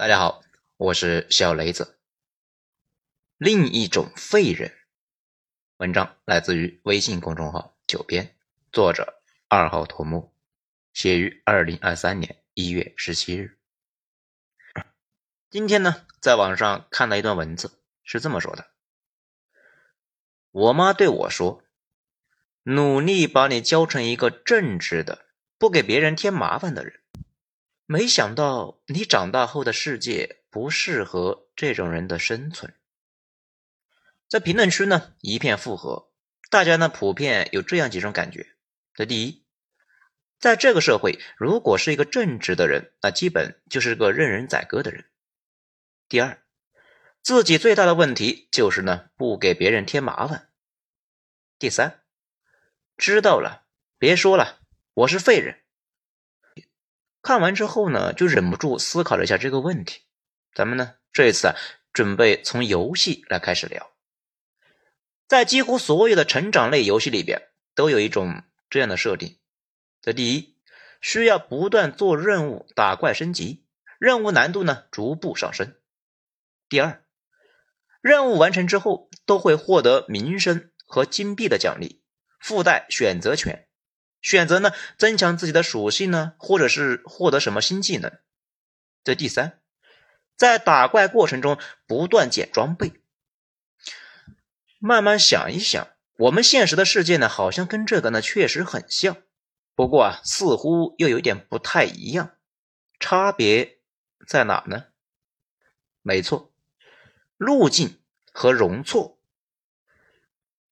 大家好，我是小雷子。另一种废人，文章来自于微信公众号“九编”，作者二号头目，写于二零二三年一月十七日。今天呢，在网上看到一段文字，是这么说的：我妈对我说，努力把你教成一个正直的、不给别人添麻烦的人。没想到你长大后的世界不适合这种人的生存。在评论区呢一片附和，大家呢普遍有这样几种感觉：这第一，在这个社会，如果是一个正直的人，那基本就是个任人宰割的人；第二，自己最大的问题就是呢不给别人添麻烦；第三，知道了，别说了，我是废人。看完之后呢，就忍不住思考了一下这个问题。咱们呢这一次啊，准备从游戏来开始聊。在几乎所有的成长类游戏里边，都有一种这样的设定：这第一，需要不断做任务打怪升级，任务难度呢逐步上升；第二，任务完成之后都会获得名声和金币的奖励，附带选择权。选择呢，增强自己的属性呢，或者是获得什么新技能。这第三，在打怪过程中不断捡装备。慢慢想一想，我们现实的世界呢，好像跟这个呢确实很像，不过啊，似乎又有点不太一样。差别在哪呢？没错，路径和容错。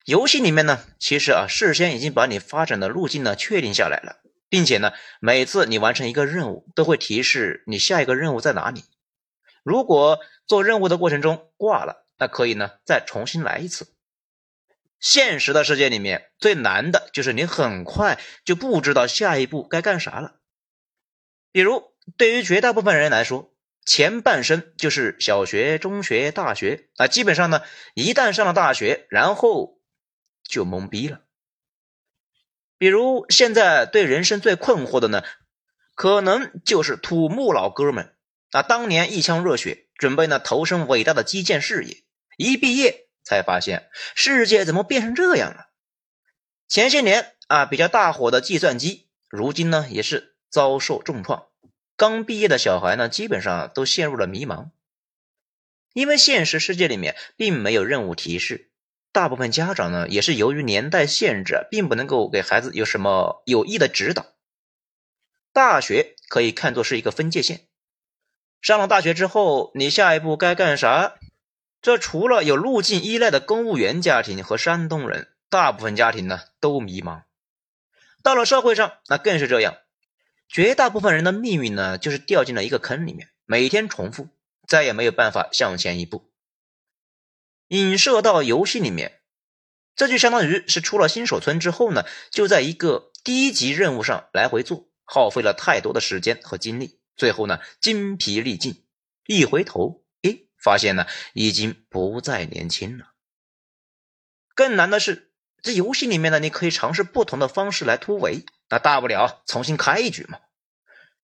游戏里面呢，其实啊，事先已经把你发展的路径呢确定下来了，并且呢，每次你完成一个任务，都会提示你下一个任务在哪里。如果做任务的过程中挂了，那可以呢再重新来一次。现实的世界里面最难的就是你很快就不知道下一步该干啥了。比如对于绝大部分人来说，前半生就是小学、中学、大学啊，基本上呢，一旦上了大学，然后。就懵逼了。比如现在对人生最困惑的呢，可能就是土木老哥们啊，当年一腔热血，准备呢投身伟大的基建事业，一毕业才发现世界怎么变成这样了。前些年啊比较大火的计算机，如今呢也是遭受重创。刚毕业的小孩呢，基本上都陷入了迷茫，因为现实世界里面并没有任务提示。大部分家长呢，也是由于年代限制，并不能够给孩子有什么有益的指导。大学可以看作是一个分界线，上了大学之后，你下一步该干啥？这除了有路径依赖的公务员家庭和山东人，大部分家庭呢都迷茫。到了社会上，那更是这样，绝大部分人的命运呢，就是掉进了一个坑里面，每天重复，再也没有办法向前一步。引射到游戏里面，这就相当于是出了新手村之后呢，就在一个低级任务上来回做，耗费了太多的时间和精力，最后呢精疲力尽，一回头，诶，发现呢已经不再年轻了。更难的是，这游戏里面呢，你可以尝试不同的方式来突围，那大不了重新开一局嘛。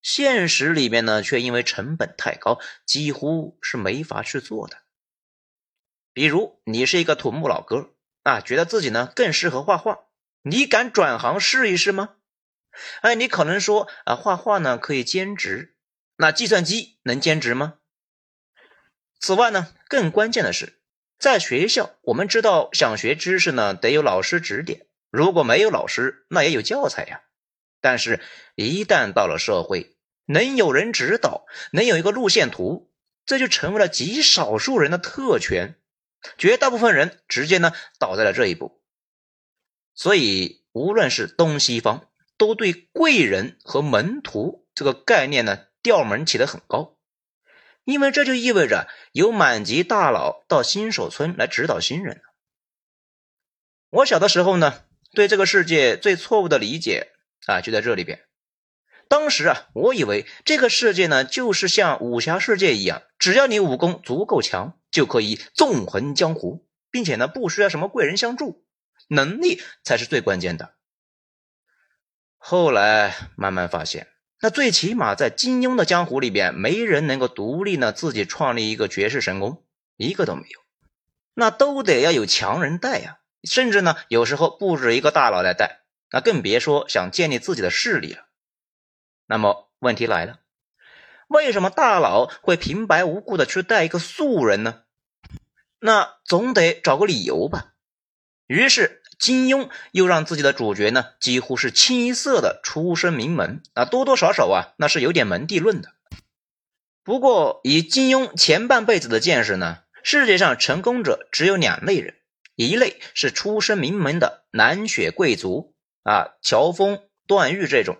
现实里面呢，却因为成本太高，几乎是没法去做的。比如你是一个土木老哥啊，觉得自己呢更适合画画，你敢转行试一试吗？哎，你可能说啊，画画呢可以兼职，那计算机能兼职吗？此外呢，更关键的是，在学校我们知道想学知识呢得有老师指点，如果没有老师，那也有教材呀。但是，一旦到了社会，能有人指导，能有一个路线图，这就成为了极少数人的特权。绝大部分人直接呢倒在了这一步，所以无论是东西方，都对贵人和门徒这个概念呢调门起得很高，因为这就意味着有满级大佬到新手村来指导新人。我小的时候呢，对这个世界最错误的理解啊就在这里边。当时啊，我以为这个世界呢就是像武侠世界一样，只要你武功足够强。就可以纵横江湖，并且呢，不需要什么贵人相助，能力才是最关键的。后来慢慢发现，那最起码在金庸的江湖里边，没人能够独立呢自己创立一个绝世神功，一个都没有。那都得要有强人带呀，甚至呢有时候不止一个大佬来带，那更别说想建立自己的势力了。那么问题来了，为什么大佬会平白无故的去带一个素人呢？那总得找个理由吧。于是金庸又让自己的主角呢，几乎是清一色的出身名门啊，多多少少啊，那是有点门第论的。不过以金庸前半辈子的见识呢，世界上成功者只有两类人，一类是出身名门的南雪贵族啊，乔峰、段誉这种。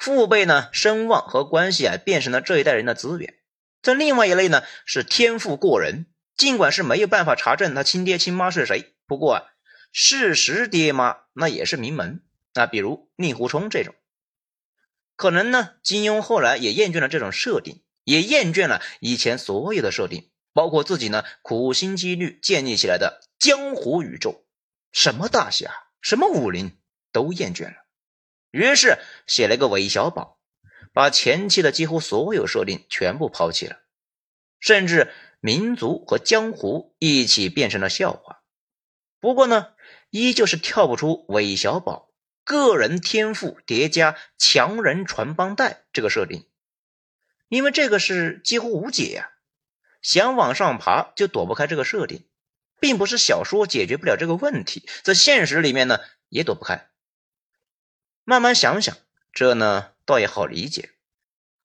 父辈呢，声望和关系啊，变成了这一代人的资源。这另外一类呢，是天赋过人，尽管是没有办法查证他亲爹亲妈是谁，不过啊，事实爹妈那也是名门啊，比如令狐冲这种。可能呢，金庸后来也厌倦了这种设定，也厌倦了以前所有的设定，包括自己呢苦心积虑建立起来的江湖宇宙，什么大侠，什么武林，都厌倦了。于是写了个韦小宝，把前期的几乎所有设定全部抛弃了，甚至民族和江湖一起变成了笑话。不过呢，依旧是跳不出韦小宝个人天赋叠加强人传帮带这个设定，因为这个是几乎无解呀，想往上爬就躲不开这个设定，并不是小说解决不了这个问题，在现实里面呢也躲不开。慢慢想想，这呢倒也好理解。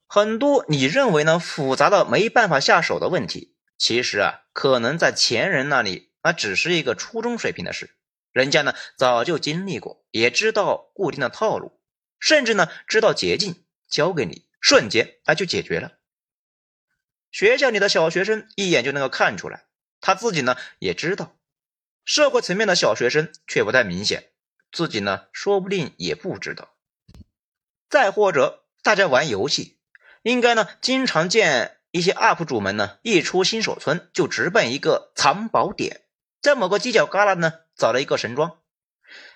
很多你认为呢复杂的没办法下手的问题，其实啊可能在前人那里那只是一个初中水平的事。人家呢早就经历过，也知道固定的套路，甚至呢知道捷径，教给你，瞬间啊就解决了。学校里的小学生一眼就能够看出来，他自己呢也知道，社会层面的小学生却不太明显。自己呢，说不定也不知道。再或者，大家玩游戏，应该呢，经常见一些 UP 主们呢，一出新手村就直奔一个藏宝点，在某个犄角旮旯呢，找了一个神装。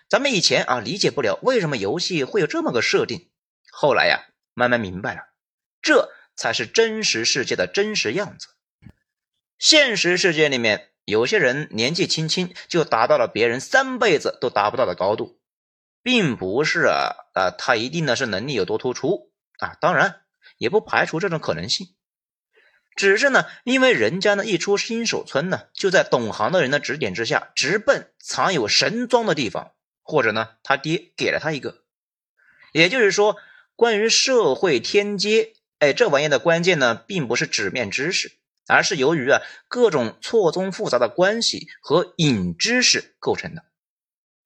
咱们以前啊，理解不了为什么游戏会有这么个设定，后来呀，慢慢明白了，这才是真实世界的真实样子。现实世界里面。有些人年纪轻轻就达到了别人三辈子都达不到的高度，并不是啊啊，他一定呢是能力有多突出啊，当然也不排除这种可能性，只是呢，因为人家呢一出新手村呢，就在懂行的人的指点之下，直奔藏有神装的地方，或者呢他爹给了他一个，也就是说，关于社会天阶，哎，这玩意的关键呢，并不是纸面知识。而是由于啊各种错综复杂的关系和隐知识构成的。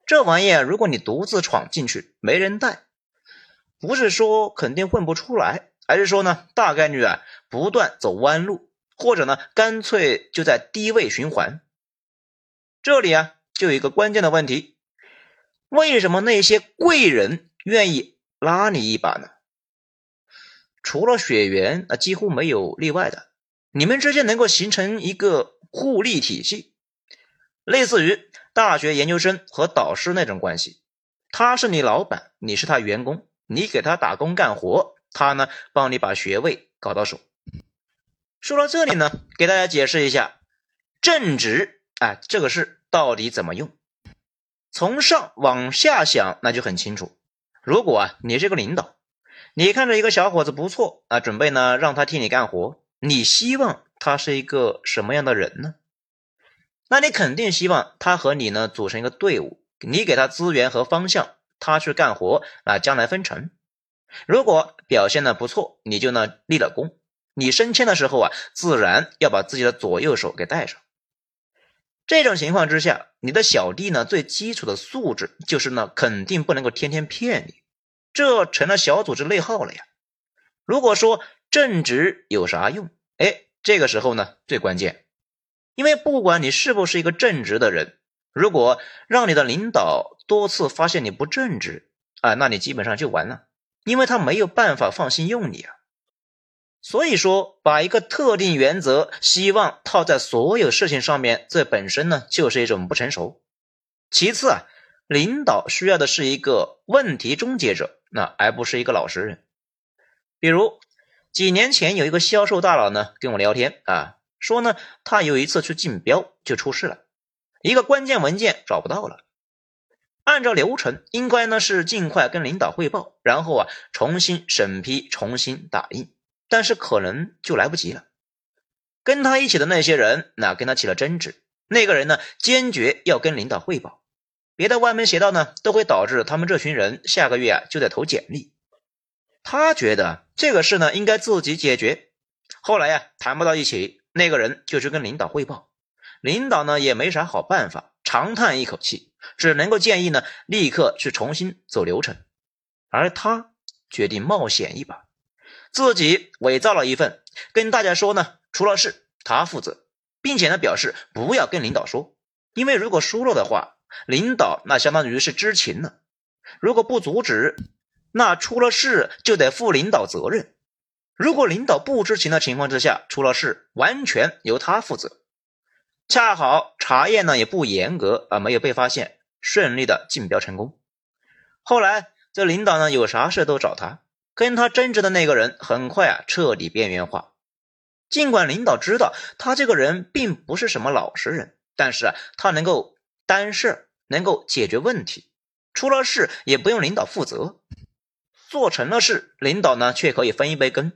这玩意儿，如果你独自闯进去，没人带，不是说肯定混不出来，而是说呢，大概率啊不断走弯路，或者呢干脆就在低位循环。这里啊就有一个关键的问题：为什么那些贵人愿意拉你一把呢？除了血缘，啊几乎没有例外的。你们之间能够形成一个互利体系，类似于大学研究生和导师那种关系。他是你老板，你是他员工，你给他打工干活，他呢帮你把学位搞到手。说到这里呢，给大家解释一下正职啊这个事到底怎么用。从上往下想，那就很清楚。如果啊你是个领导，你看着一个小伙子不错啊，准备呢让他替你干活。你希望他是一个什么样的人呢？那你肯定希望他和你呢组成一个队伍，你给他资源和方向，他去干活啊，将来分成。如果表现的不错，你就呢立了功。你升迁的时候啊，自然要把自己的左右手给带上。这种情况之下，你的小弟呢最基础的素质就是呢肯定不能够天天骗你，这成了小组织内耗了呀。如果说，正直有啥用？哎，这个时候呢最关键，因为不管你是不是一个正直的人，如果让你的领导多次发现你不正直啊，那你基本上就完了，因为他没有办法放心用你啊。所以说，把一个特定原则希望套在所有事情上面，这本身呢就是一种不成熟。其次啊，领导需要的是一个问题终结者，那而不是一个老实人。比如几年前有一个销售大佬呢跟我聊天啊，说呢他有一次去竞标就出事了，一个关键文件找不到了。按照流程，应该呢是尽快跟领导汇报，然后啊重新审批、重新打印，但是可能就来不及了。跟他一起的那些人，那跟他起了争执。那个人呢，坚决要跟领导汇报，别的歪门邪道呢，都会导致他们这群人下个月啊就得投简历。他觉得这个事呢应该自己解决。后来呀谈不到一起，那个人就去跟领导汇报，领导呢也没啥好办法，长叹一口气。只能够建议呢，立刻去重新走流程，而他决定冒险一把，自己伪造了一份，跟大家说呢，出了事他负责，并且呢表示不要跟领导说，因为如果输了的话，领导那相当于是知情了，如果不阻止，那出了事就得负领导责任，如果领导不知情的情况之下出了事，完全由他负责。恰好查验呢也不严格啊，没有被发现，顺利的竞标成功。后来这领导呢有啥事都找他，跟他争执的那个人很快啊彻底边缘化。尽管领导知道他这个人并不是什么老实人，但是啊他能够担事，能够解决问题，出了事也不用领导负责，做成了事，领导呢却可以分一杯羹。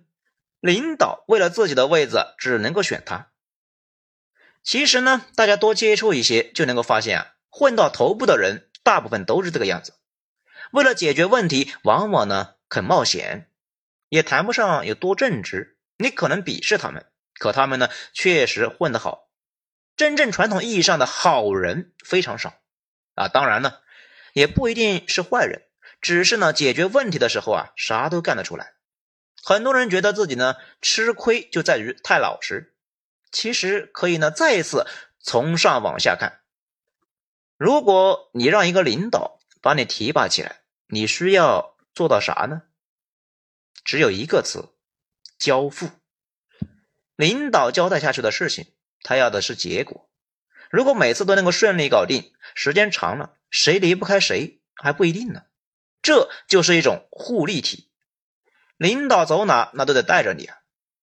领导为了自己的位子，只能够选他。其实呢，大家多接触一些就能够发现啊，混到头部的人大部分都是这个样子。为了解决问题，往往呢肯冒险，也谈不上有多正直。你可能鄙视他们，可他们呢确实混得好。真正传统意义上的好人非常少啊，当然呢也不一定是坏人，只是呢解决问题的时候啊啥都干得出来。很多人觉得自己呢吃亏就在于太老实。其实可以呢，再一次从上往下看。如果你让一个领导把你提拔起来，你需要做到啥呢？只有一个词：交付。领导交代下去的事情，他要的是结果。如果每次都能够顺利搞定，时间长了，谁离不开谁还不一定呢。这就是一种互利体。领导走哪，那都得带着你啊。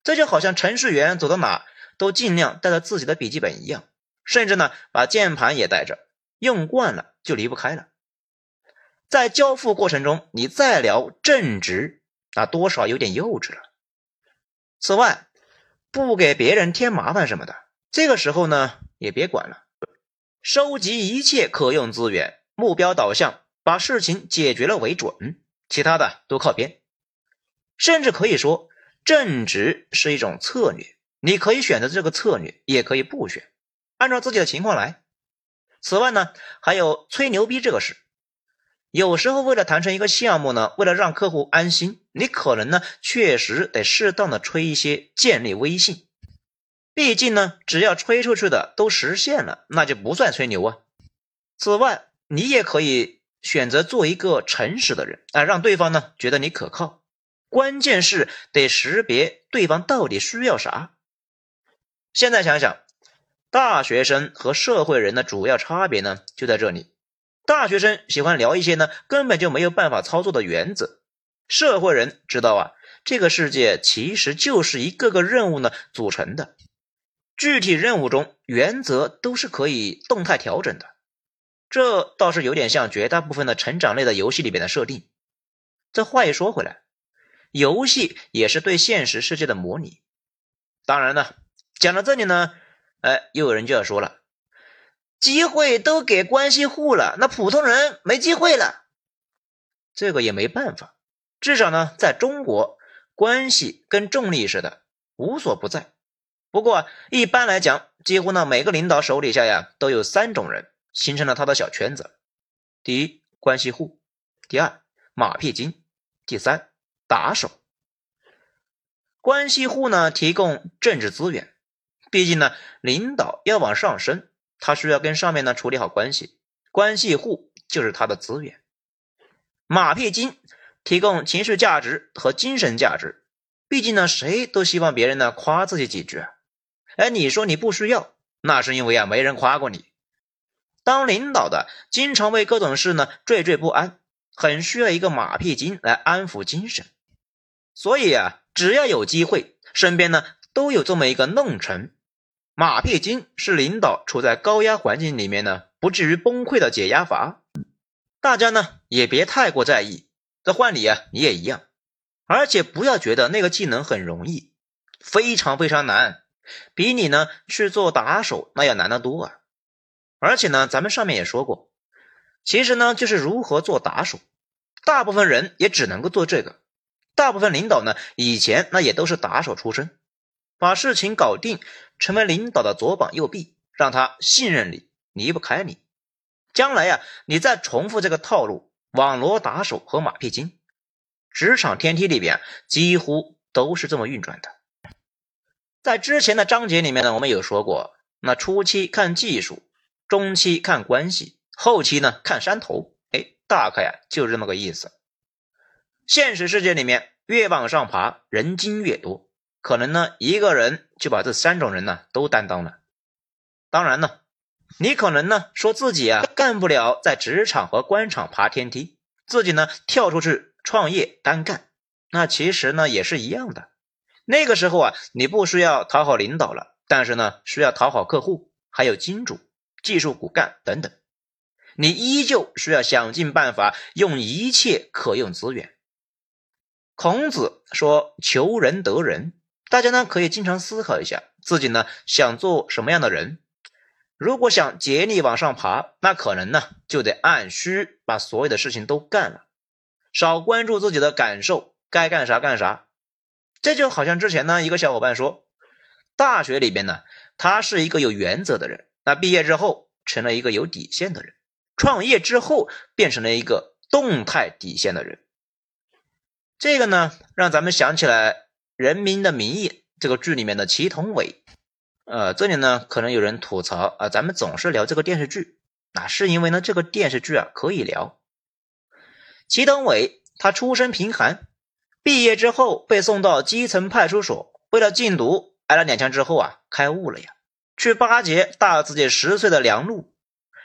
这就好像程序员走到哪。都尽量带着自己的笔记本一样，甚至呢把键盘也带着，用惯了就离不开了。在交付过程中，你再聊正直，那多少有点幼稚了。此外，不给别人添麻烦什么的，这个时候呢也别管了，收集一切可用资源，目标导向，把事情解决了为准，其他的都靠边。甚至可以说，正直是一种策略。你可以选择这个策略，也可以不选，按照自己的情况来。此外呢，还有吹牛逼这个事，有时候为了谈成一个项目呢，为了让客户安心，你可能呢确实得适当的吹一些建立威信。毕竟呢，只要吹出去的都实现了，那就不算吹牛啊。此外，你也可以选择做一个诚实的人啊，让对方呢觉得你可靠。关键是得识别对方到底需要啥。现在想想，大学生和社会人的主要差别呢，就在这里。大学生喜欢聊一些呢根本就没有办法操作的原则，社会人知道啊，这个世界其实就是一个个任务呢组成的，具体任务中原则都是可以动态调整的。这倒是有点像绝大部分的成长类的游戏里边的设定。这话一说回来，游戏也是对现实世界的模拟，当然呢。讲到这里呢，哎，又有人就要说了，机会都给关系户了，那普通人没机会了。这个也没办法，至少呢，在中国，关系跟重力似的，无所不在。不过一般来讲，几乎呢，每个领导手底下呀，都有三种人，形成了他的小圈子。第一，关系户；第二，马屁精；第三，打手。关系户呢，提供政治资源。毕竟呢，领导要往上升，他需要跟上面呢处理好关系，关系户就是他的资源。马屁精提供情绪价值和精神价值，毕竟呢，谁都希望别人呢夸自己几句。哎，你说你不需要，那是因为啊没人夸过你。当领导的经常为各种事呢惴惴不安，很需要一个马屁精来安抚精神。所以啊，只要有机会，身边呢都有这么一个弄臣。马屁精是领导处在高压环境里面呢，不至于崩溃的解压阀。大家呢也别太过在意。这换你啊，你也一样。而且不要觉得那个技能很容易，非常非常难，比你呢去做打手那要难得多啊。而且呢，咱们上面也说过，其实呢就是如何做打手，大部分人也只能够做这个。大部分领导呢以前那也都是打手出身。把事情搞定，成为领导的左膀右臂，让他信任你，离不开你。将来呀，你再重复这个套路，网罗打手和马屁精，职场天梯里边几乎都是这么运转的。在之前的章节里面呢，我们有说过，那初期看技术，中期看关系，后期呢看山头。哎，大概呀就是这么个意思。现实世界里面，越往上爬，人精越多。可能呢，一个人就把这三种人呢都担当了。当然呢，你可能呢说自己啊干不了在职场和官场爬天梯，自己呢跳出去创业单干，那其实呢也是一样的。那个时候啊，你不需要讨好领导了，但是呢需要讨好客户，还有金主、技术骨干等等，你依旧需要想尽办法用一切可用资源。孔子说：“求人得人。”大家呢可以经常思考一下，自己呢想做什么样的人。如果想竭力往上爬，那可能呢就得按需把所有的事情都干了，少关注自己的感受，该干啥干啥。这就好像之前呢一个小伙伴说，大学里边呢他是一个有原则的人，那毕业之后成了一个有底线的人，创业之后变成了一个动态底线的人。这个呢让咱们想起来。《人民的名义》这个剧里面的祁同伟，呃，这里呢可能有人吐槽啊，咱们总是聊这个电视剧，那是因为呢这个电视剧啊可以聊。祁同伟他出身贫寒，毕业之后被送到基层派出所，为了禁毒挨了两枪之后啊开悟了呀，去巴结大自己十岁的梁璐，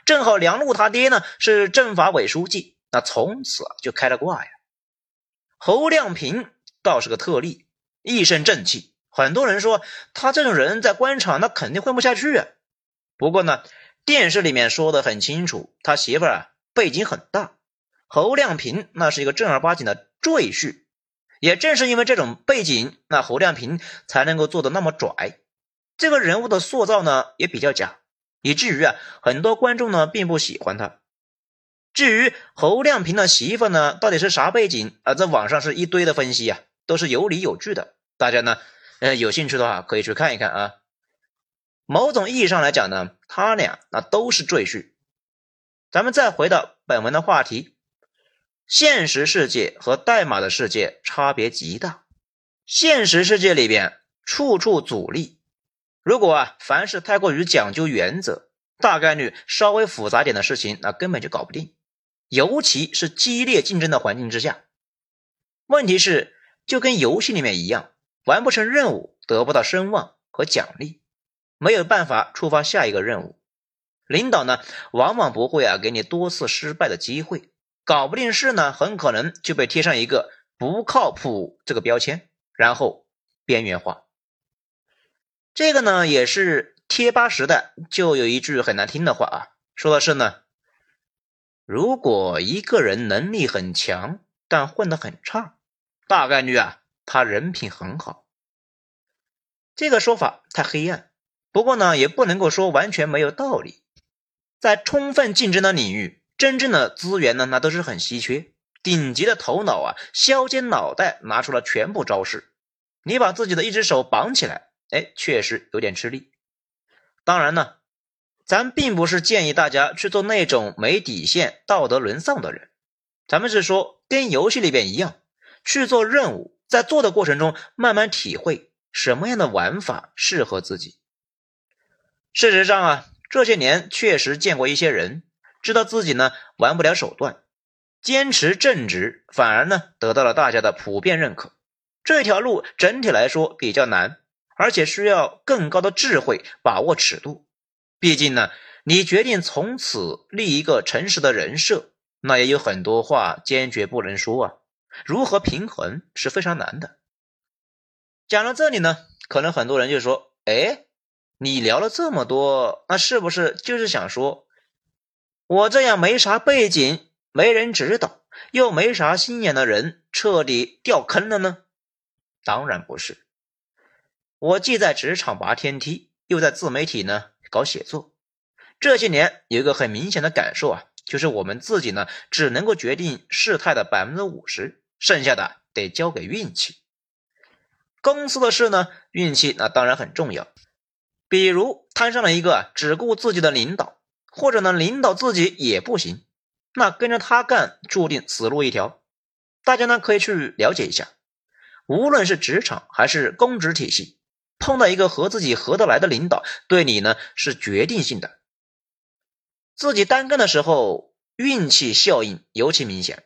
正好梁璐他爹呢是政法委书记，那从此就开了挂呀。侯亮平倒是个特例。一身正气，很多人说他这种人在官场那肯定混不下去啊。不过呢，电视里面说的很清楚，他媳妇儿啊背景很大，侯亮平那是一个正儿八经的赘婿。也正是因为这种背景，那侯亮平才能够做的那么拽。这个人物的塑造呢也比较假，以至于啊很多观众呢并不喜欢他。至于侯亮平的媳妇呢到底是啥背景啊，在网上是一堆的分析啊。都是有理有据的，大家呢，呃，有兴趣的话可以去看一看啊。某种意义上来讲呢，他俩那都是赘婿。咱们再回到本文的话题，现实世界和代码的世界差别极大。现实世界里边处处阻力，如果啊凡事太过于讲究原则，大概率稍微复杂点的事情那根本就搞不定，尤其是激烈竞争的环境之下。问题是。就跟游戏里面一样，完不成任务得不到声望和奖励，没有办法触发下一个任务。领导呢，往往不会啊给你多次失败的机会，搞不定事呢，很可能就被贴上一个不靠谱这个标签，然后边缘化。这个呢，也是贴吧时代就有一句很难听的话啊，说的是呢，如果一个人能力很强，但混得很差。大概率啊，他人品很好。这个说法太黑暗，不过呢，也不能够说完全没有道理。在充分竞争的领域，真正的资源呢，那都是很稀缺。顶级的头脑啊，削尖脑袋拿出了全部招式，你把自己的一只手绑起来，哎，确实有点吃力。当然呢，咱并不是建议大家去做那种没底线、道德沦丧的人，咱们是说跟游戏里边一样。去做任务，在做的过程中慢慢体会什么样的玩法适合自己。事实上啊，这些年确实见过一些人，知道自己呢玩不了手段，坚持正直，反而呢得到了大家的普遍认可。这条路整体来说比较难，而且需要更高的智慧把握尺度。毕竟呢，你决定从此立一个诚实的人设，那也有很多话坚决不能说啊。如何平衡是非常难的。讲到这里呢，可能很多人就说：“哎，你聊了这么多，那是不是就是想说，我这样没啥背景、没人指导，又没啥心眼的人，彻底掉坑了呢？”当然不是。我既在职场拔天梯，又在自媒体呢搞写作，这些年有一个很明显的感受啊。就是我们自己呢，只能够决定事态的百分之五十，剩下的得交给运气。公司的事呢，运气那当然很重要。比如摊上了一个只顾自己的领导，或者呢领导自己也不行，那跟着他干注定死路一条。大家呢可以去了解一下，无论是职场还是公职体系，碰到一个和自己合得来的领导，对你呢是决定性的。自己单干的时候，运气效应尤其明显。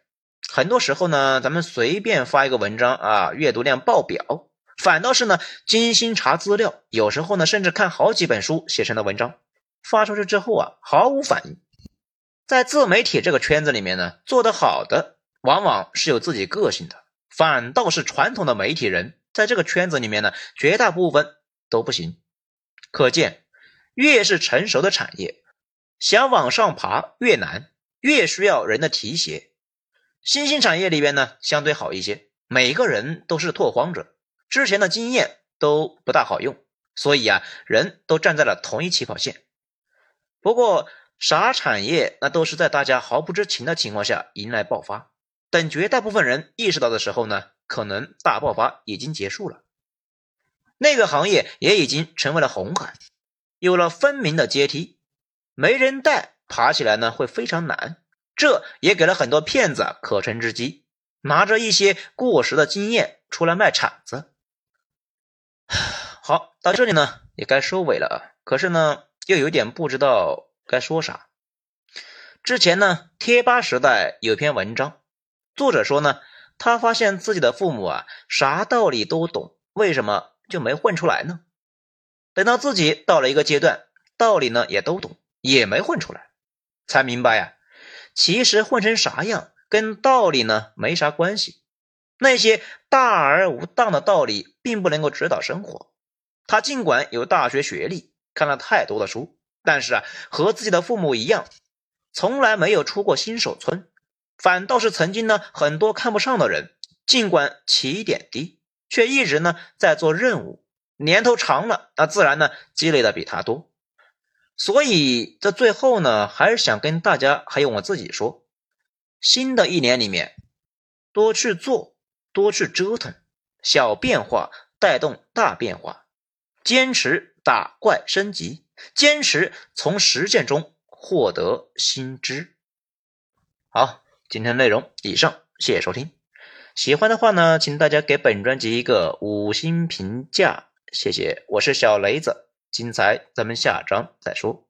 很多时候呢，咱们随便发一个文章啊，阅读量爆表；反倒是呢，精心查资料，有时候呢，甚至看好几本书写成的文章，发出去之后啊，毫无反应。在自媒体这个圈子里面呢，做得好的往往是有自己个性的，反倒是传统的媒体人，在这个圈子里面呢，绝大部分都不行。可见，越是成熟的产业。想往上爬越难，越需要人的提携。新兴产业里边呢，相对好一些，每个人都是拓荒者，之前的经验都不大好用，所以啊，人都站在了同一起跑线。不过，啥产业那都是在大家毫不知情的情况下迎来爆发，等绝大部分人意识到的时候呢，可能大爆发已经结束了，那个行业也已经成为了红海，有了分明的阶梯。没人带，爬起来呢会非常难，这也给了很多骗子可乘之机，拿着一些过时的经验出来卖铲子。好，到这里呢也该收尾了，可是呢又有点不知道该说啥。之前呢贴吧时代有篇文章，作者说呢他发现自己的父母啊啥道理都懂，为什么就没混出来呢？等到自己到了一个阶段，道理呢也都懂。也没混出来，才明白呀。其实混成啥样跟道理呢没啥关系。那些大而无当的道理并不能够指导生活。他尽管有大学学历，看了太多的书，但是啊，和自己的父母一样，从来没有出过新手村。反倒是曾经呢很多看不上的人，尽管起点低，却一直呢在做任务，年头长了，那自然呢积累的比他多。所以，在最后呢，还是想跟大家还有我自己说，新的一年里面，多去做，多去折腾，小变化带动大变化，坚持打怪升级，坚持从实践中获得新知。好，今天内容以上，谢谢收听。喜欢的话呢，请大家给本专辑一个五星评价，谢谢。我是小雷子。精彩，咱们下章再说。